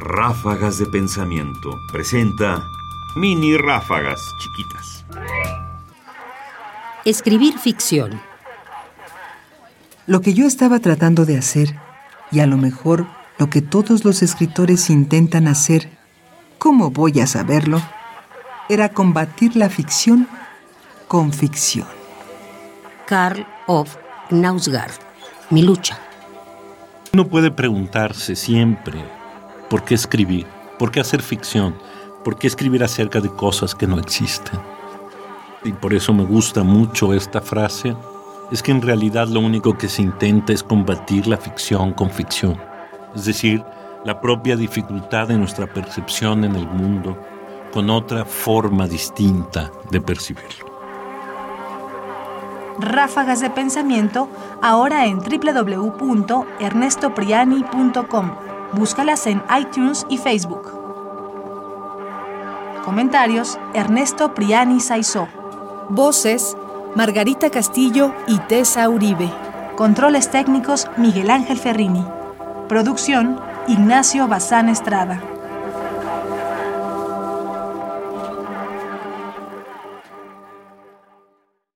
Ráfagas de Pensamiento presenta mini ráfagas chiquitas. Escribir ficción. Lo que yo estaba tratando de hacer, y a lo mejor lo que todos los escritores intentan hacer, ¿cómo voy a saberlo? Era combatir la ficción con ficción. Karl of Knausgaard. Mi lucha. Uno puede preguntarse siempre, ¿por qué escribir? ¿Por qué hacer ficción? ¿Por qué escribir acerca de cosas que no existen? Y por eso me gusta mucho esta frase, es que en realidad lo único que se intenta es combatir la ficción con ficción, es decir, la propia dificultad de nuestra percepción en el mundo con otra forma distinta de percibirlo. Ráfagas de Pensamiento, ahora en www.ernestopriani.com. Búscalas en iTunes y Facebook. Comentarios: Ernesto Priani Saizó. Voces: Margarita Castillo y Tessa Uribe. Controles técnicos: Miguel Ángel Ferrini. Producción: Ignacio Bazán Estrada.